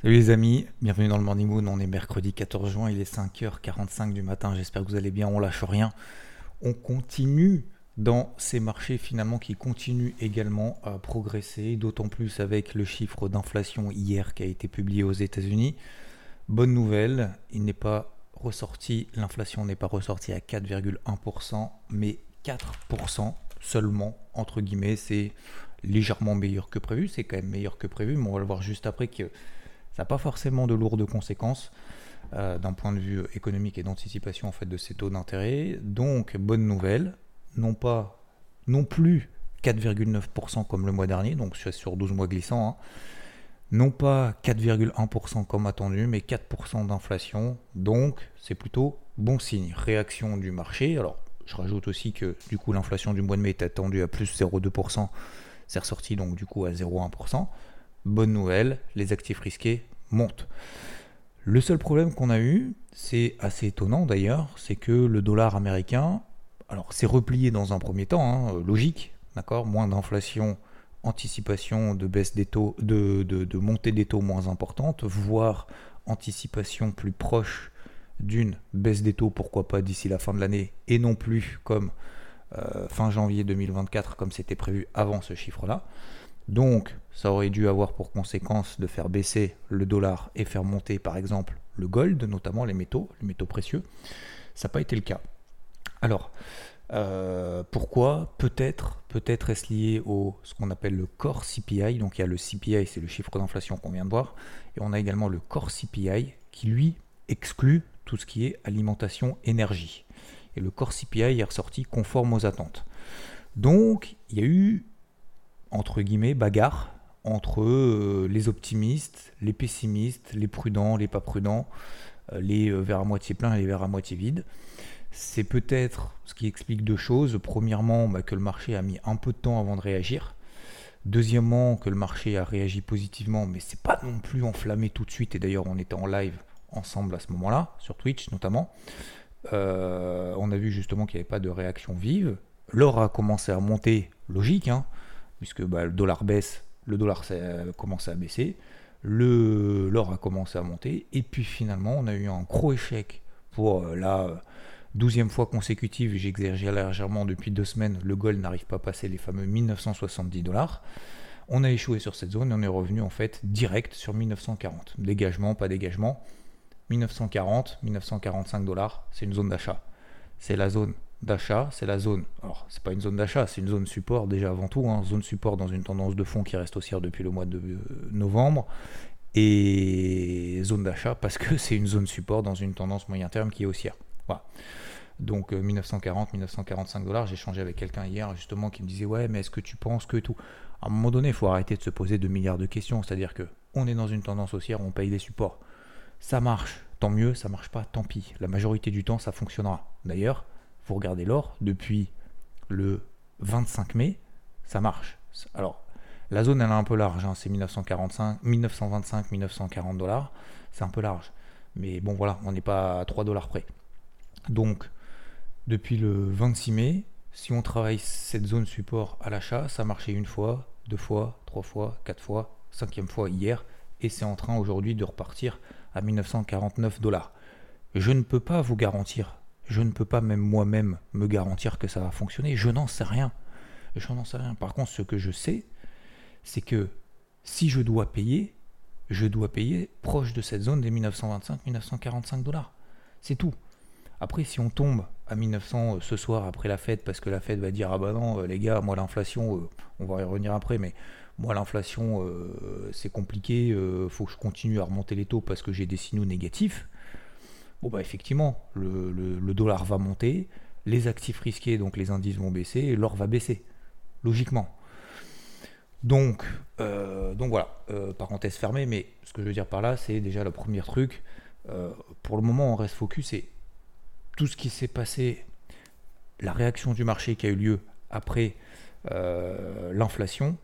Salut les amis, bienvenue dans le Morning Moon. On est mercredi 14 juin, il est 5h45 du matin. J'espère que vous allez bien, on lâche rien. On continue dans ces marchés finalement qui continuent également à progresser, d'autant plus avec le chiffre d'inflation hier qui a été publié aux États-Unis. Bonne nouvelle, il n'est pas ressorti, l'inflation n'est pas ressortie à 4,1%, mais 4% seulement, entre guillemets, c'est légèrement meilleur que prévu, c'est quand même meilleur que prévu, mais on va le voir juste après que n'a pas forcément de lourdes conséquences euh, d'un point de vue économique et d'anticipation en fait de ces taux d'intérêt. Donc bonne nouvelle, non pas non plus 4,9% comme le mois dernier, donc sur 12 mois glissants, hein. non pas 4,1% comme attendu, mais 4% d'inflation, donc c'est plutôt bon signe. Réaction du marché, alors je rajoute aussi que du coup l'inflation du mois de mai est attendue à plus 0,2%, c'est ressorti donc du coup à 0,1%. Bonne nouvelle, les actifs risqués montent. Le seul problème qu'on a eu, c'est assez étonnant d'ailleurs, c'est que le dollar américain, alors c'est replié dans un premier temps, hein, logique, d'accord, moins d'inflation, anticipation de baisse des taux, de, de, montée des taux moins importante, voire anticipation plus proche d'une baisse des taux, pourquoi pas d'ici la fin de l'année, et non plus comme euh, fin janvier 2024, comme c'était prévu avant ce chiffre-là. Donc, ça aurait dû avoir pour conséquence de faire baisser le dollar et faire monter, par exemple, le gold, notamment les métaux, les métaux précieux. Ça n'a pas été le cas. Alors, euh, pourquoi Peut-être, peut-être est-ce lié au ce qu'on appelle le core CPI. Donc, il y a le CPI, c'est le chiffre d'inflation qu'on vient de voir, et on a également le core CPI qui lui exclut tout ce qui est alimentation énergie. Et le core CPI est ressorti conforme aux attentes. Donc, il y a eu entre guillemets, bagarre entre euh, les optimistes, les pessimistes, les prudents, les pas prudents, euh, les euh, verres à moitié pleins et les verres à moitié vides. C'est peut-être ce qui explique deux choses. Premièrement, bah, que le marché a mis un peu de temps avant de réagir. Deuxièmement, que le marché a réagi positivement, mais c'est pas non plus enflammé tout de suite. Et d'ailleurs, on était en live ensemble à ce moment-là, sur Twitch notamment. on a vu justement qu'il n'y avait pas de réaction vive. L'or a commencé à monter, logique, hein, puisque bah, le dollar baisse, le dollar a commencé à baisser, l'or a commencé à monter, et puis finalement on a eu un gros échec pour euh, la douzième fois consécutive, j'exagère légèrement depuis deux semaines, le gold n'arrive pas à passer les fameux 1970 dollars. On a échoué sur cette zone et on est revenu en fait direct sur 1940. Dégagement, pas dégagement. 1940, 1945 dollars, c'est une zone d'achat. C'est la zone d'achat, c'est la zone. Alors, c'est pas une zone d'achat, c'est une zone support déjà avant tout. Hein, zone support dans une tendance de fond qui reste haussière depuis le mois de euh, novembre. Et zone d'achat parce que c'est une zone support dans une tendance moyen terme qui est haussière. Voilà. Donc 1940, euh, 1945 dollars. J'ai changé avec quelqu'un hier justement qui me disait ouais, mais est-ce que tu penses que tout? À un moment donné, il faut arrêter de se poser 2 milliards de questions. C'est-à-dire que on est dans une tendance haussière, on paye des supports. Ça marche, tant mieux. Ça marche pas, tant pis. La majorité du temps, ça fonctionnera. D'ailleurs, vous regardez l'or, depuis le 25 mai, ça marche. Alors, la zone, elle est un peu large, hein, c'est 1945, 1925, 1940 dollars, c'est un peu large. Mais bon, voilà, on n'est pas à 3 dollars près. Donc, depuis le 26 mai, si on travaille cette zone support à l'achat, ça marchait une fois, deux fois, trois fois, quatre fois, cinquième fois hier, et c'est en train aujourd'hui de repartir à 1949 dollars. Je ne peux pas vous garantir je ne peux pas même moi-même me garantir que ça va fonctionner. Je n'en sais rien. Je n'en sais rien. Par contre, ce que je sais, c'est que si je dois payer, je dois payer proche de cette zone des 1925-1945 dollars. C'est tout. Après, si on tombe à 1900 euh, ce soir après la fête, parce que la fête va dire ah bah non euh, les gars, moi l'inflation, euh, on va y revenir après, mais moi l'inflation c'est compliqué, faut que je continue à remonter les taux parce que j'ai des signaux négatifs bon bah effectivement, le, dollar va monter, les actifs risqués, donc les indices vont baisser, l'or va baisser, logiquement. Donc, euh, donc voilà, euh, parenthèse fermée, mais ce que je veux dire par là, c'est déjà le premier truc. Euh, pour le moment, on reste focus et tout ce qui s'est passé, la réaction du marché qui a eu lieu après l'inflation,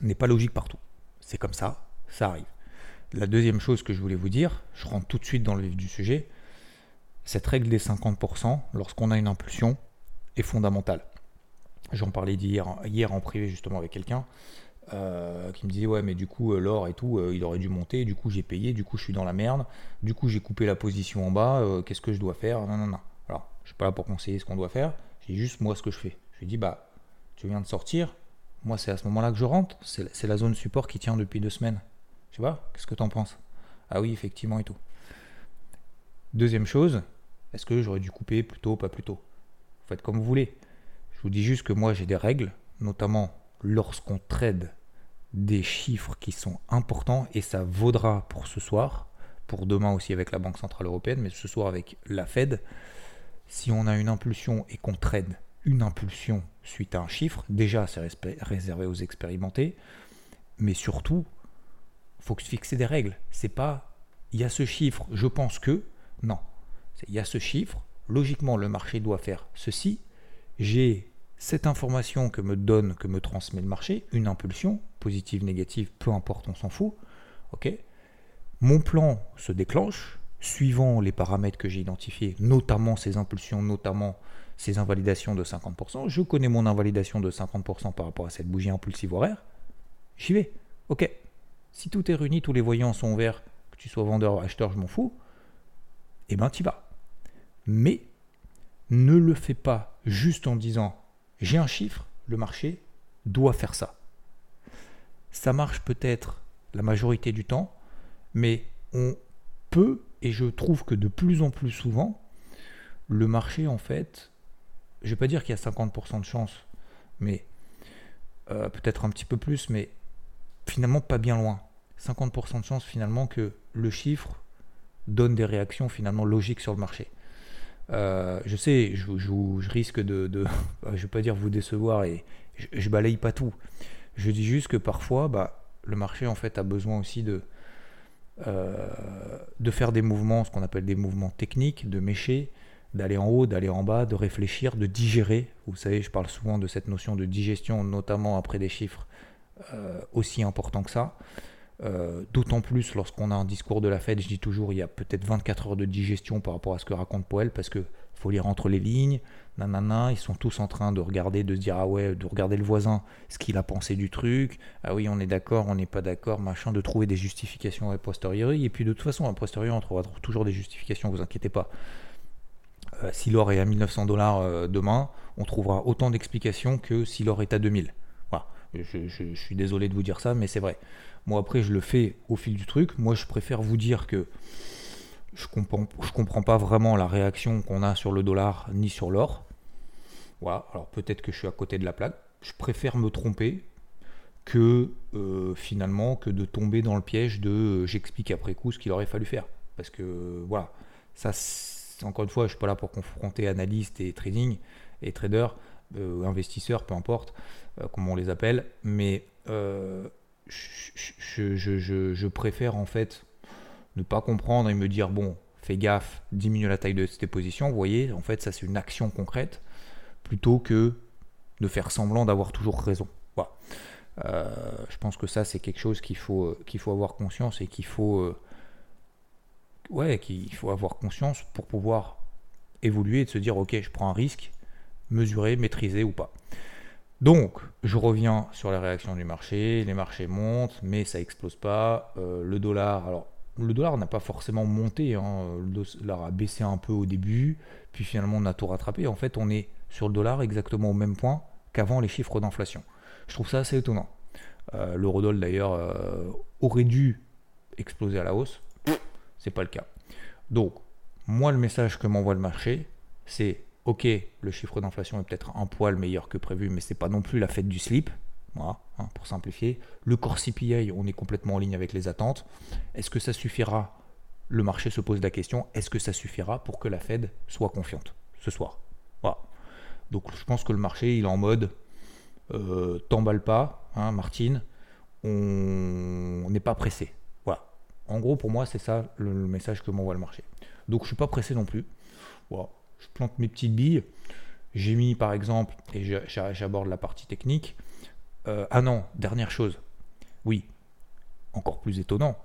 n'est pas logique partout. C'est comme ça, ça arrive. La deuxième chose que je voulais vous dire, je rentre tout de suite dans le vif du sujet, cette règle des 50% lorsqu'on a une impulsion est fondamentale. J'en parlais hier, hier en privé justement avec quelqu'un. euh, qui me disait ouais mais du coup euh, l'or et tout il aurait dû monter du coup j'ai payé du coup je suis dans la merde du coup j'ai coupé la position en bas qu'est-ce que je dois faire? Non non non alors je suis pas là pour conseiller ce qu'on doit faire j'ai juste moi ce que je fais je lui dis bah tu viens de sortir moi c'est à ce moment là que je rentre c'est la zone support qui tient depuis deux semaines tu vois qu'est-ce que tu en penses? Ah oui effectivement et tout. Deuxième chose est-ce que j'aurais dû couper plus tôt pas plus tôt? Faites comme vous voulez. Je vous dis juste que moi j'ai des règles notamment lorsqu'on trade des chiffres qui sont importants, et ça vaudra pour ce soir, pour demain aussi avec la Banque Centrale Européenne, mais ce soir avec la Fed, si on a une impulsion et qu'on trade une impulsion suite à un chiffre, déjà c'est réservé aux expérimentés, mais surtout, faut se fixer des règles. C'est pas il y a ce chiffre, je pense que non. Il y a ce chiffre, logiquement le marché doit faire ceci. J'ai cette information que me donne, que me transmet le marché, une impulsion, positive, négative, peu importe, on s'en fout. ok Mon plan se déclenche suivant les paramètres que j'ai identifiés, notamment ces impulsions, notamment ces invalidations de 50%. Je connais mon invalidation de 50% par rapport à cette bougie impulsive horaire. J'y vais. Ok. Si tout est réuni, tous les voyants sont verts, que tu sois vendeur ou acheteur, je m'en fous, eh ben tu vas. Mais ne le fais pas juste en disant j'ai un chiffre, le marché doit faire ça. Ça marche peut-être la majorité du temps, mais on peut, et je trouve que de plus en plus souvent, le marché, en fait, je ne vais pas dire qu'il y a 50% de chance, mais euh, peut-être un petit peu plus, mais finalement pas bien loin. 50% de chance finalement que le chiffre donne des réactions finalement logiques sur le marché. Euh, je sais, je, risque de, je vais pas dire vous décevoir et je, balaye pas tout. Je dis juste que parfois, bah, le marché en fait a besoin aussi de euh, de faire des mouvements, ce qu'on appelle des mouvements techniques, de mécher, d'aller en haut, d'aller en bas, de réfléchir, de digérer. Vous savez, je parle souvent de cette notion de digestion, notamment après des chiffres aussi importants que ça. Euh, d'autant plus lorsqu'on a un discours de la Fed, je dis toujours, il y a peut-être 24 heures de digestion par rapport à ce que raconte Powell, parce que faut lire entre les lignes, nanana, ils sont tous en train de regarder, de se dire, ah ouais, de regarder le voisin, ce qu'il a pensé du truc, ah oui, on est d'accord, on n'est pas d'accord, machin, de trouver des justifications a posteriori, et puis de toute façon, a posteriori, on trouvera toujours des justifications, vous inquiétez pas. Euh, si l'or est à 1900 dollars euh, demain, on trouvera autant d'explications que si l'or est à 2000. Je suis désolé de vous dire ça, mais c'est vrai. Moi, après, je le fais au fil du truc. Moi, je préfère vous dire que je comprends, je comprends pas vraiment la réaction qu'on a sur le dollar ni sur l'or. Voilà. Alors, peut-être que je suis à côté de la plaque. Je préfère me tromper que euh, finalement que de tomber dans le piège de euh, j'explique après coup ce qu'il aurait fallu faire. Parce que voilà, ça, encore une fois, je suis pas là pour confronter analystes et trading et traders, euh, investisseurs, peu importe comment on les appelle, mais je, préfère en fait ne pas comprendre et me dire bon, fais gaffe, diminue la taille de tes positions. Vous voyez, en fait, ça c'est une action concrète plutôt que de faire semblant d'avoir toujours raison. Voilà. Euh, je pense que ça c'est quelque chose qu'il faut, euh, faut avoir conscience et qu'il faut, euh, ouais, qu'il faut avoir conscience pour pouvoir évoluer et de se dire ok, je prends un risque, mesurer, maîtriser ou pas. Donc, je reviens sur la réaction du marché. Les marchés montent, mais ça explose pas. Euh, le dollar, alors le dollar n'a pas forcément monté. Hein. Le dollar a baissé un peu au début, puis finalement on a tout rattrapé. En fait, on est sur le dollar exactement au même point qu'avant les chiffres d'inflation. Je trouve ça assez étonnant. Euh, L'eurodoll d'ailleurs euh, aurait dû exploser à la hausse. C'est pas le cas. Donc, moi, le message que m'envoie le marché, c'est ok, le chiffre d'inflation est peut-être un poil meilleur que prévu, mais c'est pas non plus la fête du slip. Hein, pour simplifier. Le corps CPI, on est complètement en ligne avec les attentes. Est-ce que ça suffira? Le marché se pose la question est-ce que ça suffira pour que la Fed soit confiante ce soir? Voilà. Donc je pense que le marché, il est en mode euh, t'emballe pas, hein, Martine, on n'est pas pressé. Voilà. En gros, pour moi, c'est ça le, message que m'envoie le marché. Donc je suis pas pressé non plus. Voilà je plante mes petites billes. J'ai mis par exemple, et j'aborde la partie technique. Euh, ah non, dernière chose. Oui, encore plus étonnant,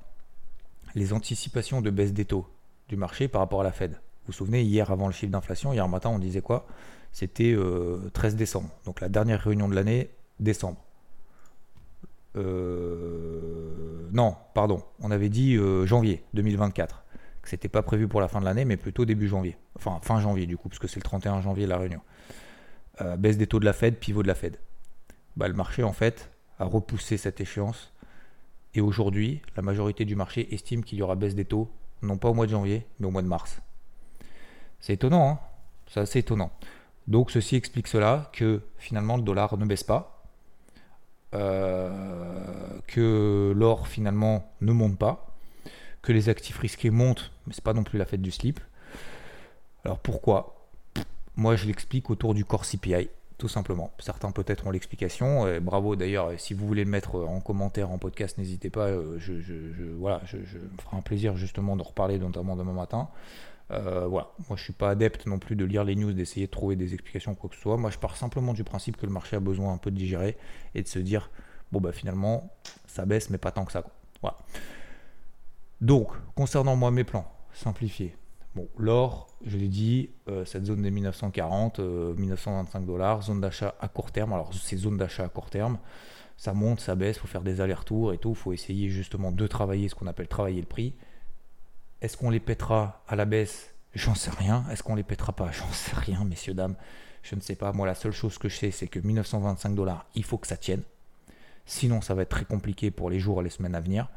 les anticipations de baisse des taux du marché par rapport à la Fed. Vous vous souvenez, hier avant le chiffre d'inflation, hier matin on disait quoi? C'était 13 euh, décembre, donc la dernière réunion de l'année, décembre. non, pardon, on avait dit janvier 2024. C'était pas prévu pour la fin de l'année, mais plutôt début janvier. Enfin, fin janvier du coup, parce c'est le 31 janvier la réunion. baisse des taux de la Fed, pivot de la Fed. Bah, le marché en fait a repoussé cette échéance. Et aujourd'hui, la majorité du marché estime qu'il y aura baisse des taux, non pas au mois de janvier, mais au mois de mars. C'est étonnant, hein c'est assez étonnant. Donc ceci explique cela, que finalement le dollar ne baisse pas, euh, que l'or finalement ne monte pas, que les actifs risqués montent, mais c'est pas non plus la fête du slip. Alors pourquoi? Moi je l'explique autour du corps CPI tout simplement. Certains peut-être ont l'explication. bravo d'ailleurs, si vous voulez le mettre en commentaire, en podcast, n'hésitez pas. Euh, je, voilà, je, me ferai un plaisir justement de reparler, notamment demain matin. Euh, voilà, moi je suis pas adepte non plus de lire les news, d'essayer de trouver des explications quoi que ce soit. Moi je pars simplement du principe que le marché a besoin un peu de digérer et de se dire bon bah finalement ça baisse mais pas tant que ça. Voilà. Donc concernant moi mes plans, simplifiés. Bon, l'or, je l'ai dit, euh, cette zone des 1940, 1925 euh, dollars, zone d'achat à court terme. Alors, ces zones d'achat à court terme, ça monte, ça baisse, il faut faire des allers-retours et tout. Il faut essayer justement de travailler ce qu'on appelle travailler le prix. Est-ce qu'on les pètera à la baisse? J'en sais rien. Est-ce qu'on les pètera pas? J'en sais rien, messieurs, dames. Je ne sais pas. Moi, la seule chose que je sais, c'est que 1925 dollars, il faut que ça tienne. Sinon, ça va être très compliqué pour les jours et les semaines à venir.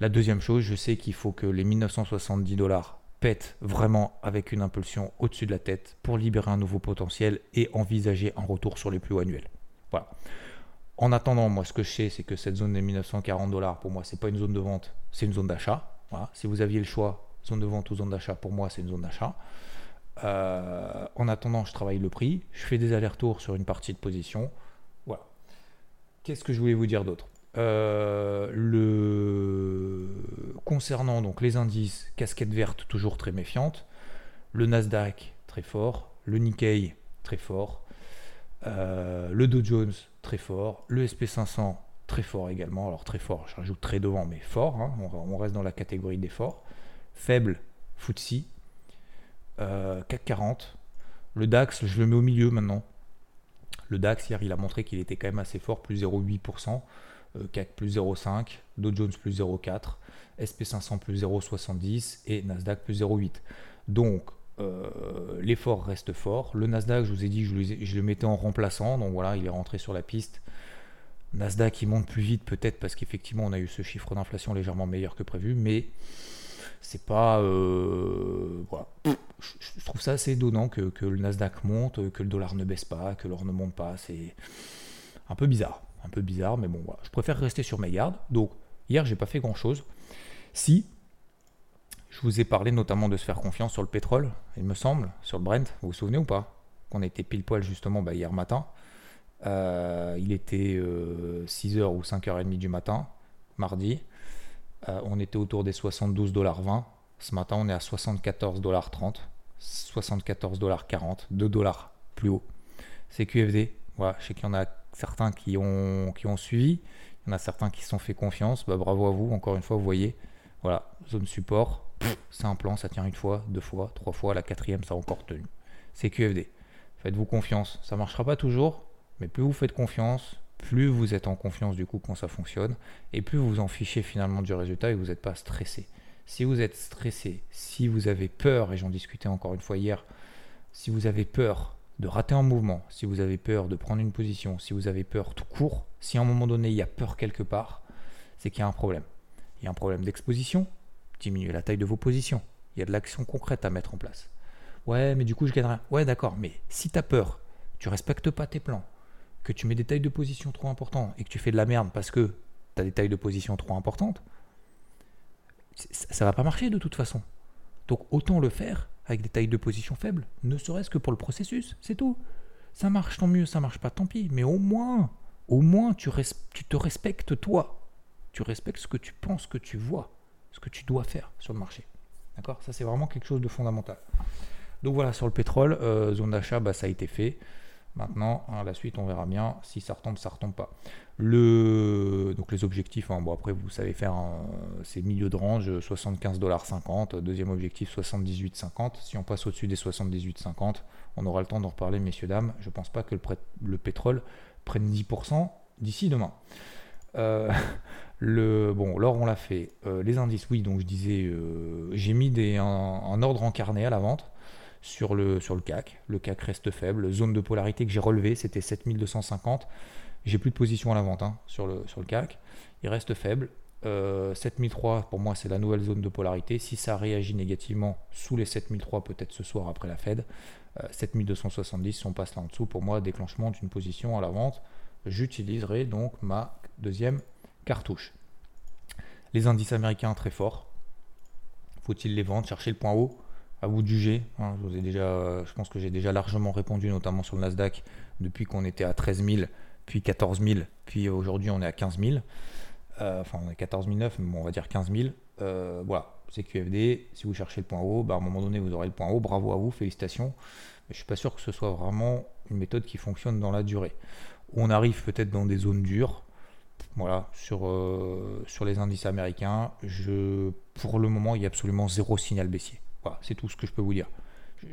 La deuxième chose, je sais qu'il faut que les 1970 dollars pète vraiment avec une impulsion au-dessus de la tête pour libérer un nouveau potentiel et envisager un retour sur les plus hauts annuels. Voilà. En attendant, moi, ce que je sais, c'est que cette zone des 1940 dollars, pour moi, c'est pas une zone de vente, c'est une zone d'achat. Si vous aviez le choix, zone de vente ou zone d'achat, pour moi, c'est une zone d'achat. Euh, en attendant, je travaille le prix, je fais des allers-retours sur une partie de position. Voilà. Qu'est-ce que je voulais vous dire d'autre? Le... Concernant donc les indices, casquette verte toujours très méfiante, le Nasdaq très fort, le Nikkei très fort, euh, le Dow Jones très fort, le SP500 très fort également, alors très fort, je rajoute très devant, mais fort, hein, on, reste dans la catégorie des forts, faible, FTSE, euh, CAC 40, le DAX, je le mets au milieu maintenant. Le DAX, hier, il a montré qu'il était quand même assez fort, plus 0,8%. Euh, CAC plus 0,5, Dow Jones plus 0,4, SP500 plus 0,70 et Nasdaq plus 0,8. Donc euh, l'effort reste fort. Le Nasdaq, je vous ai dit, je, le mettais en remplaçant, donc voilà, il est rentré sur la piste. Nasdaq, il monte plus vite peut-être parce qu'effectivement on a eu ce chiffre d'inflation légèrement meilleur que prévu, mais c'est pas euh. Je, trouve ça assez étonnant que, le Nasdaq monte, que le dollar ne baisse pas, que l'or ne monte pas. C'est un peu bizarre un peu bizarre, mais bon, je préfère rester sur mes gardes. Donc, hier, j'ai pas fait grand chose. Si, je vous ai parlé notamment de se faire confiance sur le pétrole, il me semble, sur le Brent, vous vous souvenez ou pas? Qu'on était pile poil justement bah, hier matin. Euh, il était 6h euh, ou 5h30 du matin, mardi. Euh, on était autour des 72,20$. Ce matin, on est à 74,30$, 74,40$, 2 dollars plus haut. C'est QFD. Voilà, je sais qu'il y en a certains qui ont, qui ont suivi, il y en a certains qui se sont fait confiance, bah, bravo à vous, encore une fois, vous voyez, voilà, zone support, c'est un plan, ça tient une fois, deux fois, trois fois, la quatrième, ça a encore tenu. C'est QFD. Faites-vous confiance, ça ne marchera pas toujours, mais plus vous faites confiance, plus vous êtes en confiance du coup quand ça fonctionne, et plus vous vous en fichez finalement du résultat et vous n'êtes pas stressé. Si vous êtes stressé, si vous avez peur, et j'en discutais encore une fois hier, si vous avez peur de rater un mouvement, si vous avez peur de prendre une position, si vous avez peur tout court, si à un moment donné il y a peur quelque part, c'est qu'il y a un problème. Il y a un problème d'exposition, diminuer la taille de vos positions. Il y a de l'action concrète à mettre en place. Ouais, mais du coup je gagnerai. Ouais, d'accord, mais si tu as peur, tu respectes pas tes plans, que tu mets des tailles de position trop importantes et que tu fais de la merde parce que tu as des tailles de position trop importantes, ça va pas marcher de toute façon. Donc autant le faire avec des tailles de position faibles, ne serait-ce que pour le processus, c'est tout. Ça marche tant mieux, ça marche pas tant pis, mais au moins, au moins tu, te respectes toi. Tu respectes ce que tu penses que tu vois, ce que tu dois faire sur le marché. D'accord? Ça c'est vraiment quelque chose de fondamental. Donc voilà, sur le pétrole, euh, zone d'achat, bah, ça a été fait. Maintenant, hein, la suite, on verra bien si ça retombe, ça retombe pas. Le, donc les objectifs, hein, bon après vous savez faire, ces milieux de range 75,50$, deuxième objectif 78,50$. Si on passe au-dessus des 78,50$, on aura le temps d'en reparler, messieurs, dames. Je ne pense pas que le, le, pétrole prenne 10% d'ici demain. le, bon, l'or, on l'a fait. les indices, oui, donc je disais, j'ai mis des, un, ordre en carnet à la vente sur le, CAC. Le CAC reste faible. Zone de polarité que j'ai relevé, c'était 7250. J'ai plus de position à la vente hein, sur, le, CAC. Il reste faible. 7003, euh, pour moi, c'est la nouvelle zone de polarité. Si ça réagit négativement sous les 7003, peut-être ce soir après la Fed, 7270, euh, si on passe là en dessous, pour moi, déclenchement d'une position à la vente, j'utiliserai donc ma deuxième cartouche. Les indices américains très forts. Faut-il les vendre Chercher le point haut? À vous de juger. Hein. je, pense que j'ai déjà largement répondu, notamment sur le Nasdaq, depuis qu'on était à 13 000, puis 14 000, puis aujourd'hui on est à 15 000. Euh, enfin, on est 14 009, mais on va dire 15 000. Euh, voilà, c'est QFD. Si vous cherchez le point haut, bah, à un moment donné, vous aurez le point haut. Bravo à vous, félicitations. Mais je suis pas sûr que ce soit vraiment une méthode qui fonctionne dans la durée. On arrive peut-être dans des zones dures. Voilà, sur, euh, les indices américains, pour le moment, il y a absolument zéro signal baissier. C'est tout ce que je peux vous dire.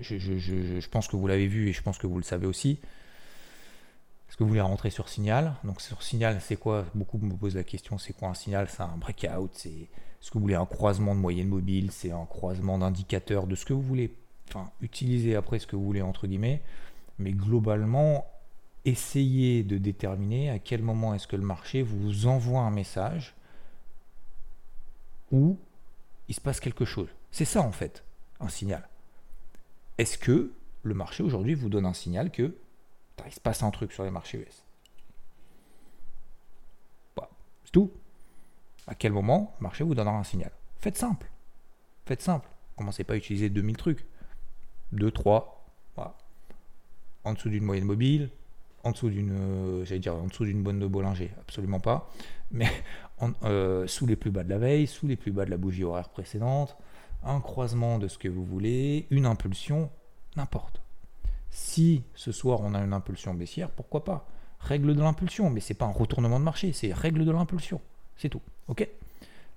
Je, pense que vous l'avez vu et je pense que vous le savez aussi. Est-ce que vous voulez rentrer sur signal? Donc sur signal, c'est quoi? Beaucoup me posent la question, c'est quoi un signal? C'est un breakout C'est est-ce que vous voulez un croisement de moyenne mobile? C'est un croisement d'indicateurs de ce que vous voulez. Enfin, utilisez après ce que vous voulez entre guillemets. Mais globalement, essayez de déterminer à quel moment est-ce que le marché vous envoie un message ou il se passe quelque chose. C'est ça en fait, un signal. Est-ce que le marché aujourd'hui vous donne un signal que il se passe un truc sur les marchés US. c'est tout. À quel moment le marché vous donnera un signal? Faites simple. Faites simple. Commencez pas à utiliser 2000 trucs. 2, 3. En dessous d'une moyenne mobile, en dessous d'une, euh, j'allais dire en dessous d'une bonne de Bollinger, absolument pas. Mais euh, sous les plus bas de la veille, sous les plus bas de la bougie horaire précédente, un croisement de ce que vous voulez, une impulsion, n'importe. Si ce soir on a une impulsion baissière, pourquoi pas? Règle de l'impulsion, mais c'est pas un retournement de marché, c'est règle de l'impulsion. C'est tout. Ok?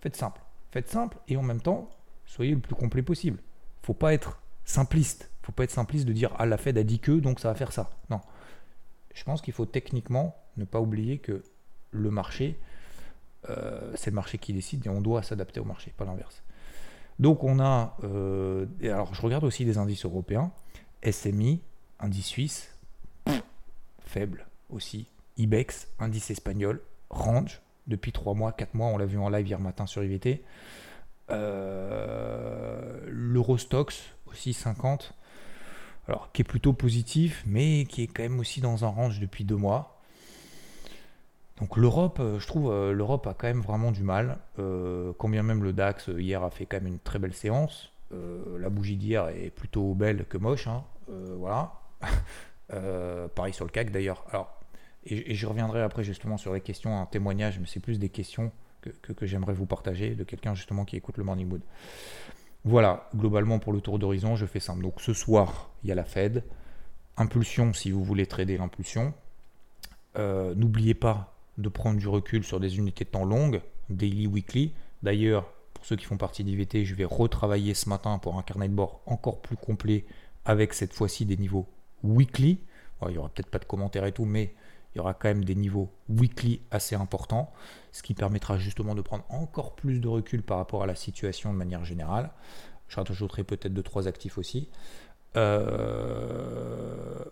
Faites simple. Faites simple et en même temps, soyez le plus complet possible. Faut pas être simpliste. Faut pas être simpliste de dire ah la Fed a dit que donc ça va faire ça. Non. Je pense qu'il faut techniquement ne pas oublier que le marché, euh, c'est le marché qui décide et on doit s'adapter au marché, pas l'inverse. Donc on a, euh, alors je regarde aussi des indices européens, SMI, indice suisse, faible aussi. IBEX, indice espagnol, range, depuis 3 mois, 4 mois, on l'a vu en live hier matin sur IVT. Euh, L'Eurostox, aussi 50, alors qui est plutôt positif, mais qui est quand même aussi dans un range depuis 2 mois. Donc l'Europe, euh, je trouve, euh, l'Europe a quand même vraiment du mal. Euh, combien même le DAX hier a fait quand même une très belle séance. la bougie d'hier est plutôt belle que moche. Hein. voilà. Euh, pareil sur le CAC d'ailleurs. Alors, et, je reviendrai après justement sur les questions, un témoignage, mais c'est plus des questions que, que, j'aimerais vous partager de quelqu'un justement qui écoute le Morning Mood. Voilà, globalement pour le tour d'horizon, je fais simple. Donc ce soir, il y a la Fed. Impulsion si vous voulez trader l'impulsion. Euh, n'oubliez pas de prendre du recul sur des unités de temps longues, daily, weekly. D'ailleurs, pour ceux qui font partie d'IVT, je vais retravailler ce matin pour un carnet de bord encore plus complet avec cette fois-ci des niveaux weekly. il n'y aura peut-être pas de commentaires et tout, mais il y aura quand même des niveaux weekly assez importants, ce qui permettra justement de prendre encore plus de recul par rapport à la situation de manière générale. Je rajouterai peut-être deux trois actifs aussi. Euh,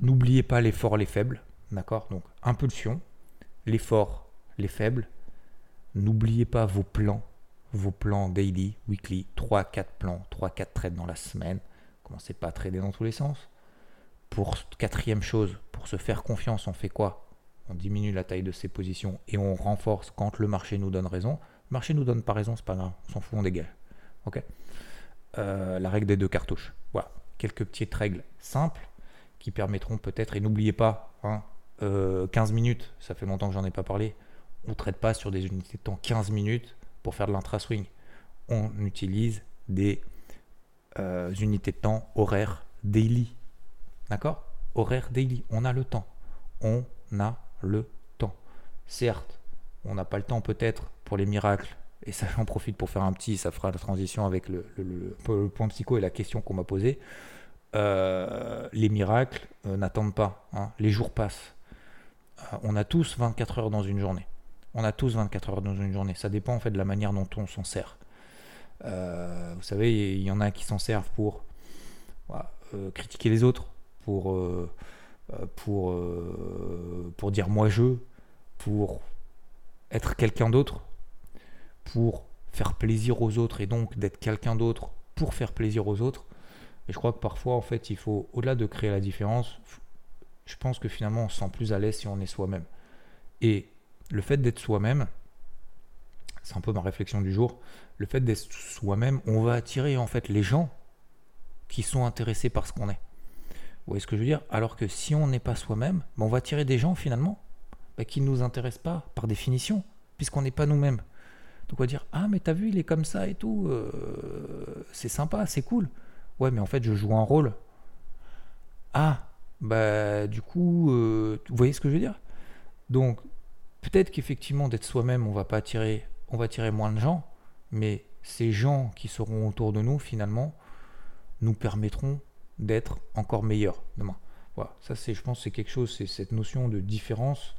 n'oubliez pas les forts, les faibles, d'accord? Donc impulsion, les forts, les faibles. N'oubliez pas vos plans, vos plans daily, weekly, 3-4 plans, 3-4 trades dans la semaine. Commencez pas à trader dans tous les sens. Pour quatrième chose, pour se faire confiance, on fait quoi? On diminue la taille de ses positions et on renforce quand le marché nous donne raison. Le marché nous donne pas raison, c'est pas grave, on s'en fout, on dégage. Ok? Euh, La règle des deux cartouches. Voilà, quelques petites règles simples qui permettront peut-être, et n'oubliez pas, 15 hein, euh, minutes, ça fait longtemps que j'en ai pas parlé, on ne traite pas sur des unités de temps 15 minutes pour faire de l'intra-swing. On utilise des euh, unités de temps horaires daily. D'accord? Horaire daily. On a le temps. On a le temps. Certes, on n'a pas le temps peut-être pour les miracles. Et ça, j'en profite pour faire un petit, ça fera la transition avec le, point psycho et la question qu'on m'a posée. Euh, les miracles n'attendent pas. Hein. Les jours passent. On a tous 24 heures dans une journée. On a tous 24 heures dans une journée. Ça dépend en fait de la manière dont on s'en sert. Euh, vous savez, il y en a qui s'en servent pour euh, critiquer les autres, pour, euh, pour, pour dire moi je, pour être quelqu'un d'autre, pour faire plaisir aux autres et donc d'être quelqu'un d'autre pour faire plaisir aux autres. Et je crois que parfois, en fait, il faut, au-delà de créer la différence, je pense que finalement, on se sent plus à l'aise si on est soi-même. Et le fait d'être soi-même, c'est un peu ma réflexion du jour, le fait d'être soi-même, on va attirer en fait les gens qui sont intéressés par ce qu'on est. Vous voyez ce que je veux dire? Alors que si on n'est pas soi-même, ben, on va attirer des gens finalement ben, qui ne nous intéressent pas par définition, puisqu'on n'est pas nous-mêmes. Donc on va dire Ah, mais t'as vu, il est comme ça et tout, euh, c'est sympa, c'est cool. Ouais, mais en fait, je joue un rôle. Ah, bah du coup, euh, vous voyez ce que je veux dire? Donc, peut-être qu'effectivement, d'être soi-même, on va pas attirer, on va attirer moins de gens, mais ces gens qui seront autour de nous, finalement, nous permettront d'être encore meilleurs demain. Voilà, ça c'est, je pense, c'est quelque chose, c'est cette notion de différence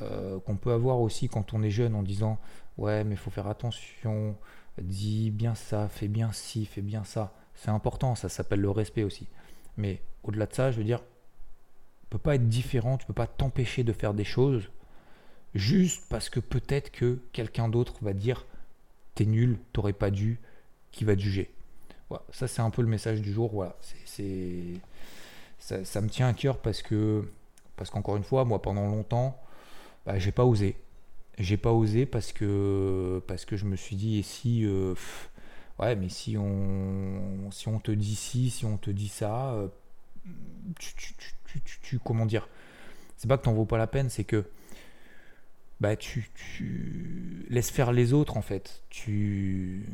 euh, qu'on peut avoir aussi quand on est jeune en disant ouais mais il faut faire attention, dis bien ça, fais bien ci, fais bien ça. C'est important, ça s'appelle le respect aussi. Mais au-delà de ça, je veux dire, peux pas être différent, tu peux pas t'empêcher de faire des choses juste parce que peut-être que quelqu'un d'autre va dire t'es nul, t'aurais pas dû, qui va te juger. Voilà, ça c'est un peu le message du jour. Voilà, c'est, ça, ça, me tient à cœur parce que parce qu'encore une fois, moi pendant longtemps, bah, j'ai pas osé. J'ai pas osé parce que parce que je me suis dit et si euh, ouais mais si on si on te dit ci, si on te dit ça, euh, tu, tu, comment dire C'est pas que t'en vaut pas la peine, c'est que bah tu, laisses faire les autres en fait. Tu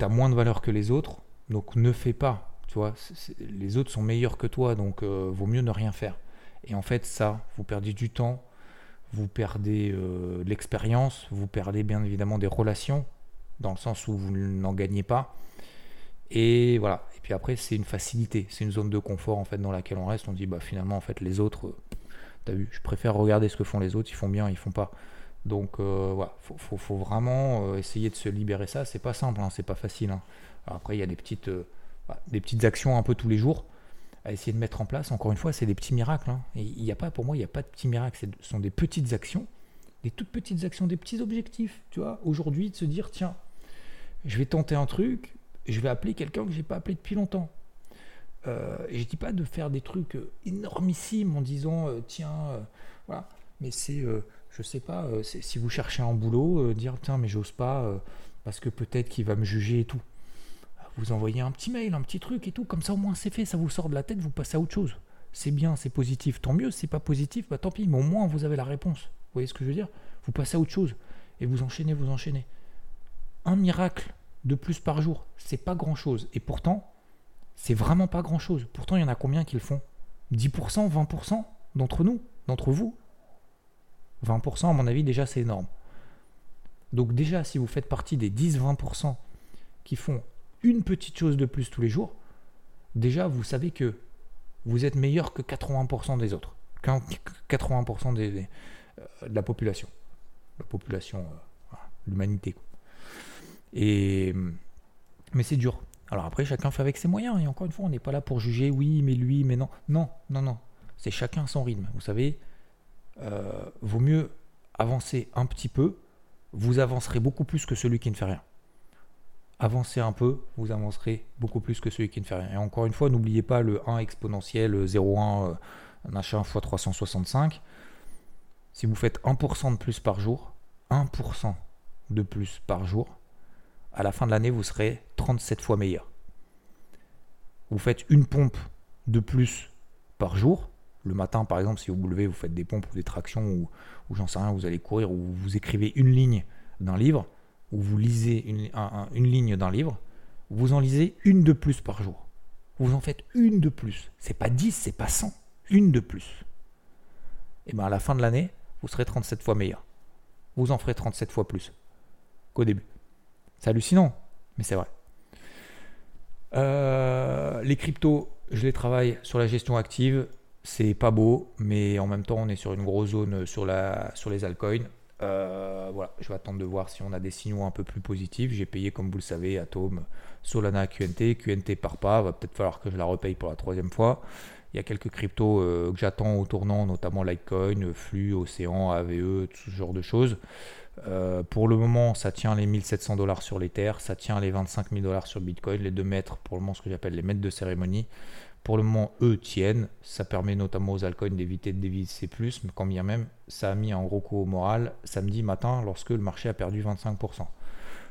as moins de valeur que les autres, donc ne fais pas. Tu vois, les autres sont meilleurs que toi, donc euh, vaut mieux ne rien faire. Et en fait, ça, vous perdez du temps, vous perdez euh, l'expérience, vous perdez bien évidemment des relations, dans le sens où vous n'en gagnez pas. Et voilà. Et puis après, c'est une facilité, c'est une zone de confort en fait dans laquelle on reste. On dit bah finalement en fait les autres, euh, t'as vu, je préfère regarder ce que font les autres, ils font bien, ils font pas. Donc euh, voilà, faut, faut, vraiment essayer de se libérer ça. C'est pas simple, hein, c'est pas facile. Hein. après, il y a des petites, des petites actions un peu tous les jours à essayer de mettre en place. Encore une fois, c'est des petits miracles. Hein. a pas, pour moi, il n'y a pas de petits miracles. Ce sont des petites actions, des toutes petites actions, des petits objectifs. Tu vois, aujourd'hui, de se dire, tiens, je vais tenter un truc, je vais appeler quelqu'un que j'ai pas appelé depuis longtemps. Euh, et je dis pas de faire des trucs euh, énormissimes en disant, euh, tiens, euh, voilà. Mais c'est, je sais pas, si vous cherchez un boulot, dire, tiens, mais j'ose pas parce que peut-être qu'il va me juger et tout vous envoyez un petit mail, un petit truc et tout, comme ça au moins c'est fait, ça vous sort de la tête, vous passez à autre chose. C'est bien, c'est positif, tant mieux, c'est pas positif, bah tant pis, mais au moins vous avez la réponse. Vous voyez ce que je veux dire? Vous passez à autre chose et vous enchaînez, vous enchaînez. Un miracle de plus par jour, c'est pas grand chose. Et pourtant, c'est vraiment pas grand chose. Pourtant, il y en a combien qui le font? 10%, 20% d'entre nous, d'entre vous? 20%, à mon avis, déjà, c'est énorme. Donc, déjà, si vous faites partie des 10-20% qui font une petite chose de plus tous les jours, déjà vous savez que vous êtes meilleur que 80% des autres, 80% des, euh, de la population, la population, euh, l'humanité. Mais c'est dur. Alors après, chacun fait avec ses moyens. Et encore une fois, on n'est pas là pour juger. Oui, mais lui, mais non, non, non, non. C'est chacun son rythme. Vous savez, euh, vaut mieux avancer un petit peu. Vous avancerez beaucoup plus que celui qui ne fait rien avancez un peu, vous avancerez beaucoup plus que celui qui ne fait rien. Et encore une fois, n'oubliez pas le 1 exponentiel 0,1 euh, machin x 365. Si vous faites 1% de plus par jour, 1% de plus par jour, à la fin de l'année, vous serez 37 fois meilleur. Vous faites une pompe de plus par jour. Le matin, par exemple, si vous vous levez, vous faites des pompes ou des tractions ou, ou j'en sais rien, vous allez courir ou vous écrivez une ligne d'un livre où vous lisez une, ligne d'un livre, vous en lisez une de plus par jour. Vous en faites une de plus. C'est pas 10, c'est pas 100. Une de plus. Et bien à la fin de l'année, vous serez 37 fois meilleur. Vous en ferez 37 fois plus qu'au début. C'est hallucinant, mais c'est vrai. Euh, les cryptos, je les travaille sur la gestion active. C'est pas beau, mais en même temps, on est sur une grosse zone sur, la, sur les altcoins. Euh, voilà, je vais attendre de voir si on a des signaux un peu plus positifs. J'ai payé, comme vous le savez, Atom, Solana, QNT. QNT part pas, va peut-être falloir que je la repaye pour la troisième fois. Il y a quelques cryptos euh, que j'attends au tournant, notamment Litecoin, Flux, Océan, AVE, tout ce genre de choses. Euh, pour le moment, ça tient les 1700 dollars sur l'Ether, ça tient les 25 000 dollars sur Bitcoin, les deux mètres, pour le moment, ce que j'appelle les maîtres de cérémonie. Pour le moment, eux tiennent. Ça permet notamment aux altcoins d'éviter de dévisser plus, mais quand bien même, ça a mis un gros coup au moral samedi matin lorsque le marché a perdu 25%.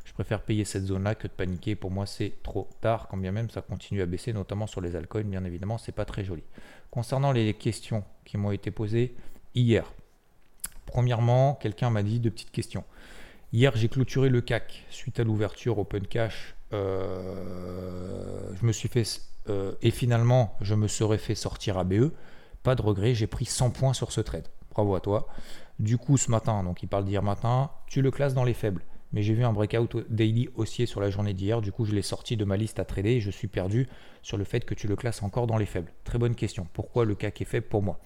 Je préfère payer cette zone-là que de paniquer. Pour moi, c'est trop tard, quand bien même ça continue à baisser, notamment sur les altcoins. Bien évidemment, c'est pas très joli. Concernant les questions qui m'ont été posées hier, premièrement, quelqu'un m'a dit deux petites questions. Hier, j'ai clôturé le CAC suite à l'ouverture Open Cash. Euh, je me suis fait euh, et finalement je me serais fait sortir à BE. Pas de regret, j'ai pris 100 points sur ce trade. Bravo à toi. Du coup, ce matin, donc il parle d'hier matin, tu le classes dans les faibles mais j'ai vu un breakout daily haussier sur la journée d'hier. Du coup, je l'ai sorti de ma liste à trader et je suis perdu sur le fait que tu le classes encore dans les faibles. Très bonne question. Pourquoi le CAC est faible pour moi?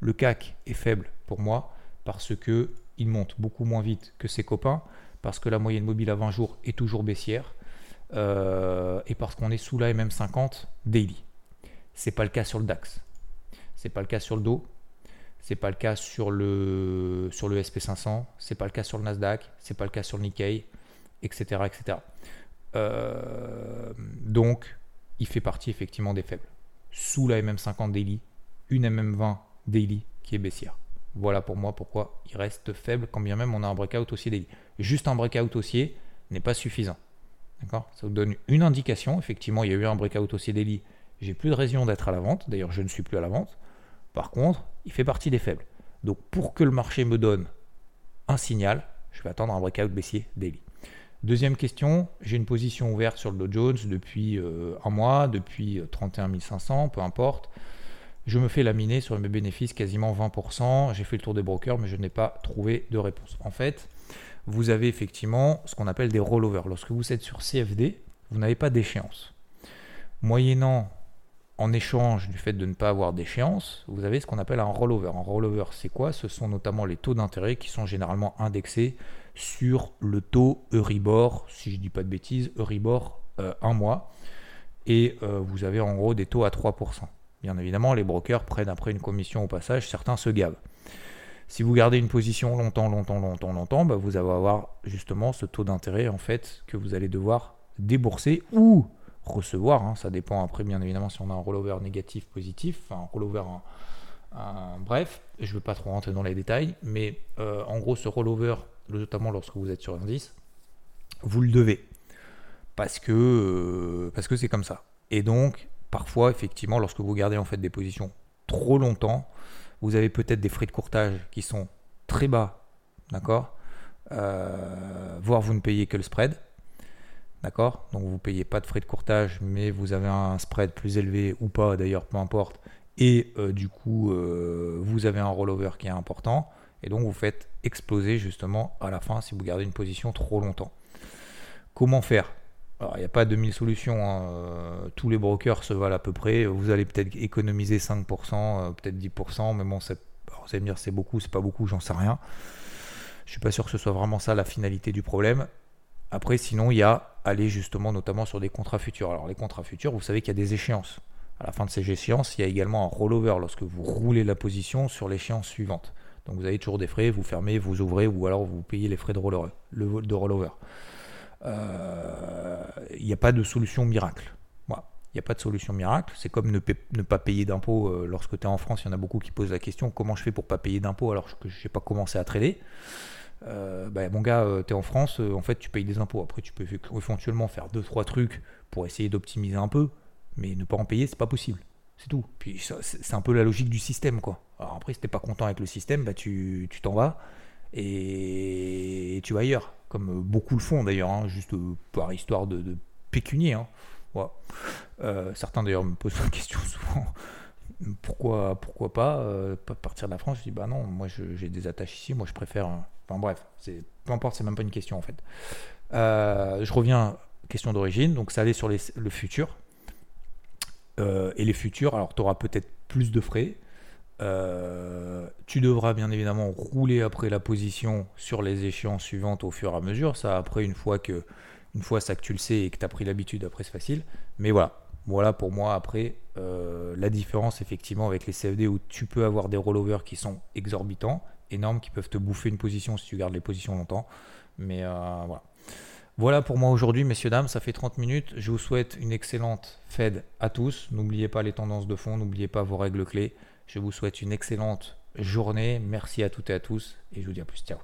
Le CAC est faible pour moi parce que il monte beaucoup moins vite que ses copains, parce que la moyenne mobile à 20 jours est toujours baissière euh, et parce qu'on est sous la MM50 daily. C'est pas le cas sur le DAX. C'est pas le cas sur le dos. C'est pas le cas sur le, sur le SP500, c'est pas le cas sur le Nasdaq, c'est pas le cas sur le Nikkei, etc. etc. Euh, donc, il fait partie effectivement des faibles. Sous la MM50 daily, une MM20 daily qui est baissière. Voilà pour moi pourquoi il reste faible quand bien même on a un breakout haussier daily. Juste un breakout haussier n'est pas suffisant. D'accord? Ça vous donne une indication. Effectivement, il y a eu un breakout haussier daily. J'ai plus de raison d'être à la vente. D'ailleurs, je ne suis plus à la vente. Par contre, il fait partie des faibles. Donc pour que le marché me donne un signal, je vais attendre un breakout baissier daily. Deuxième question, j'ai une position ouverte sur le Dow Jones depuis euh, un mois, depuis 31 euh, 500, peu importe. Je me fais laminer sur mes bénéfices quasiment 20%. J'ai fait le tour des brokers, mais je n'ai pas trouvé de réponse. En fait, vous avez effectivement ce qu'on appelle des rollovers. Lorsque vous êtes sur CFD, vous n'avez pas d'échéance. Moyennant en échange du fait de ne pas avoir d'échéance, vous avez ce qu'on appelle un rollover. Un rollover, c'est quoi? Ce sont notamment les taux d'intérêt qui sont généralement indexés sur le taux Euribor, si je ne dis pas de bêtises, Euribor euh, un mois. Et euh, vous avez en gros des taux à 3%. Bien évidemment, les brokers prennent après une commission au passage, certains se gavent. Si vous gardez une position longtemps, longtemps, longtemps, longtemps, bah, vous allez avoir justement ce taux d'intérêt en fait que vous allez devoir débourser ou recevoir. Hein. Ça dépend après, bien évidemment, si on a un rollover négatif, positif, enfin un rollover, bref, je ne veux pas trop rentrer dans les détails, mais euh, en gros, ce rollover, notamment lorsque vous êtes sur 10, vous le devez. Euh, parce que c'est comme ça. Et donc, parfois, effectivement, lorsque vous gardez en fait des positions trop longtemps, vous avez peut-être des frais de courtage qui sont très bas, d'accord euh, Voire vous ne payez que le spread. D'accord Donc vous ne payez pas de frais de courtage, mais vous avez un spread plus élevé ou pas, d'ailleurs, peu importe. Et euh, du coup, euh, vous avez un rollover qui est important. Et donc vous faites exploser justement à la fin si vous gardez une position trop longtemps. Comment faire? Il n'y a pas de mille solutions. Hein. Euh, tous les brokers se valent à peu près. Vous allez peut-être économiser 5%, peut-être 10%, mais bon, vous allez me dire c'est beaucoup, c'est pas beaucoup, j'en sais rien. Je suis pas sûr que ce soit vraiment ça la finalité du problème. Après, sinon, il y a aller justement notamment sur des contrats futurs. Alors, les contrats futurs, vous savez qu'il y a des échéances. À la fin de ces échéances, il y a également un rollover lorsque vous roulez la position sur l'échéance suivante. Donc, vous avez toujours des frais, vous fermez, vous ouvrez, ou alors vous payez les frais de rollover. De rollover. Euh, il n'y a pas de solution miracle. Il n'y a pas de solution miracle. C'est comme ne, pas payer d'impôts euh, lorsque tu es en France. Il y en a beaucoup qui posent la question comment je fais pour pas payer d'impôts alors que je n'ai pas commencé à trader? Euh, bah, mon gars, euh, tu es en France, euh, en fait, tu payes des impôts. Après, tu peux éventuellement faire deux trois trucs pour essayer d'optimiser un peu, mais ne pas en payer, c'est pas possible. C'est tout. Puis c'est un peu la logique du système, quoi. Après, si t'es pas content avec le système, bah tu t'en vas et, tu vas ailleurs, comme beaucoup le font d'ailleurs, hein, juste par histoire de, pécunier. Hein. certains d'ailleurs me posent la question souvent pourquoi, pourquoi pas, partir de la France? Je dis bah non, moi j'ai des attaches ici, moi je préfère Enfin bref, peu importe, c'est même pas une question en fait. Euh, je reviens, question d'origine, donc ça allait sur le futur. Euh, et les futurs, alors tu auras peut-être plus de frais, Euh, tu devras bien évidemment rouler après la position sur les échéances suivantes au fur et à mesure. Ça, après, une fois que, une fois ça que tu le sais et que tu as pris l'habitude, après, c'est facile. Mais voilà, voilà pour moi, après, euh, la différence effectivement avec les CFD où tu peux avoir des rollovers qui sont exorbitants, énormes, qui peuvent te bouffer une position si tu gardes les positions longtemps. Mais euh, voilà. Voilà pour moi aujourd'hui, messieurs, dames, ça fait 30 minutes. Je vous souhaite une excellente Fed à tous. N'oubliez pas les tendances de fond, n'oubliez pas vos règles clés. Je vous souhaite une excellente journée. Merci à toutes et à tous et je vous dis à plus. Ciao.